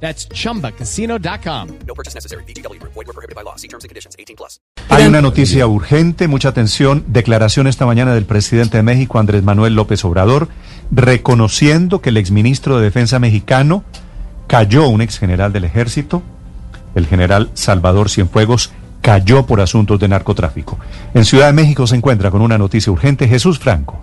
That's chumbacasino.com. No purchase necessary. Void were prohibited by law. See terms and conditions. 18 plus. Hay una noticia urgente, mucha atención. Declaración esta mañana del presidente de México, Andrés Manuel López Obrador, reconociendo que el exministro de Defensa mexicano cayó, un exgeneral del ejército, el general Salvador Cienfuegos, cayó por asuntos de narcotráfico. En Ciudad de México se encuentra con una noticia urgente Jesús Franco.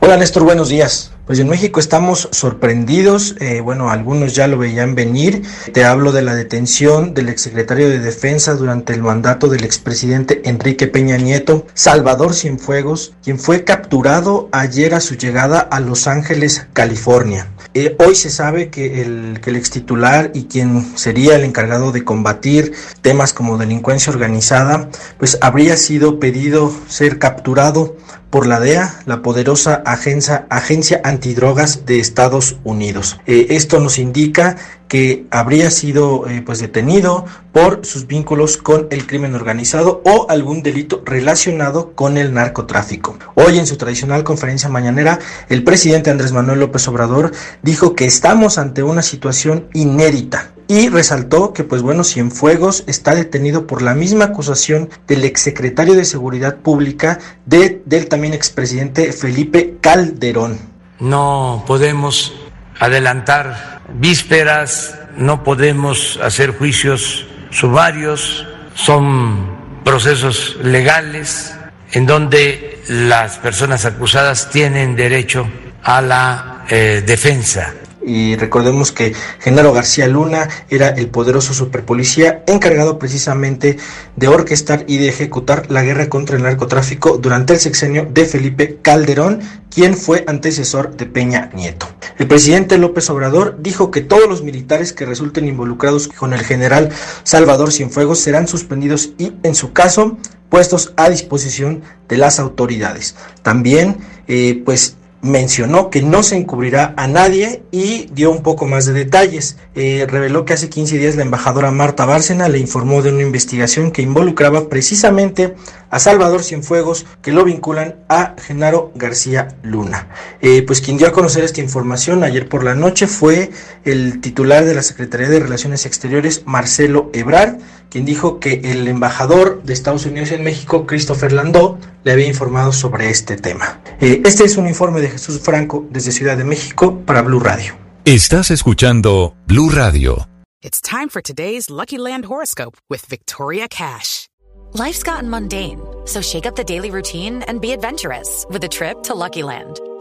Hola Néstor, buenos días. Pues en México estamos sorprendidos, eh, bueno, algunos ya lo veían venir. Te hablo de la detención del exsecretario de Defensa durante el mandato del expresidente Enrique Peña Nieto, Salvador Cienfuegos, quien fue capturado ayer a su llegada a Los Ángeles, California. Eh, hoy se sabe que el, que el ex titular y quien sería el encargado de combatir temas como delincuencia organizada, pues habría sido pedido ser capturado por la DEA, la poderosa agencia, agencia antidrogas de Estados Unidos. Eh, esto nos indica que habría sido eh, pues detenido por sus vínculos con el crimen organizado o algún delito relacionado con el narcotráfico. Hoy en su tradicional conferencia mañanera, el presidente Andrés Manuel López Obrador dijo que estamos ante una situación inédita y resaltó que pues bueno, Cienfuegos está detenido por la misma acusación del exsecretario de Seguridad Pública de, del también expresidente Felipe Calderón. No podemos adelantar vísperas, no podemos hacer juicios sumarios, son procesos legales en donde las personas acusadas tienen derecho a la eh, defensa y recordemos que Genaro García Luna era el poderoso superpolicía encargado precisamente de orquestar y de ejecutar la guerra contra el narcotráfico durante el sexenio de Felipe Calderón, quien fue antecesor de Peña Nieto. El presidente López Obrador dijo que todos los militares que resulten involucrados con el general Salvador Cienfuegos serán suspendidos y, en su caso, puestos a disposición de las autoridades. También, eh, pues, mencionó que no se encubrirá a nadie y dio un poco más de detalles. Eh, reveló que hace 15 días la embajadora Marta Bárcena le informó de una investigación que involucraba precisamente a Salvador Cienfuegos, que lo vinculan a Genaro García Luna. Eh, pues quien dio a conocer esta información ayer por la noche fue el titular de la Secretaría de Relaciones Exteriores, Marcelo Ebrard, quien dijo que el embajador de Estados Unidos en México, Christopher Landó, le había informado sobre este tema. Eh, este es un informe de Jesús Franco desde Ciudad de México para Blue Radio. Estás escuchando Blue Radio. It's time for today's Lucky Land horoscope with Victoria Cash. Life's gotten mundane, so shake up the daily routine and be adventurous with a trip to Lucky Land.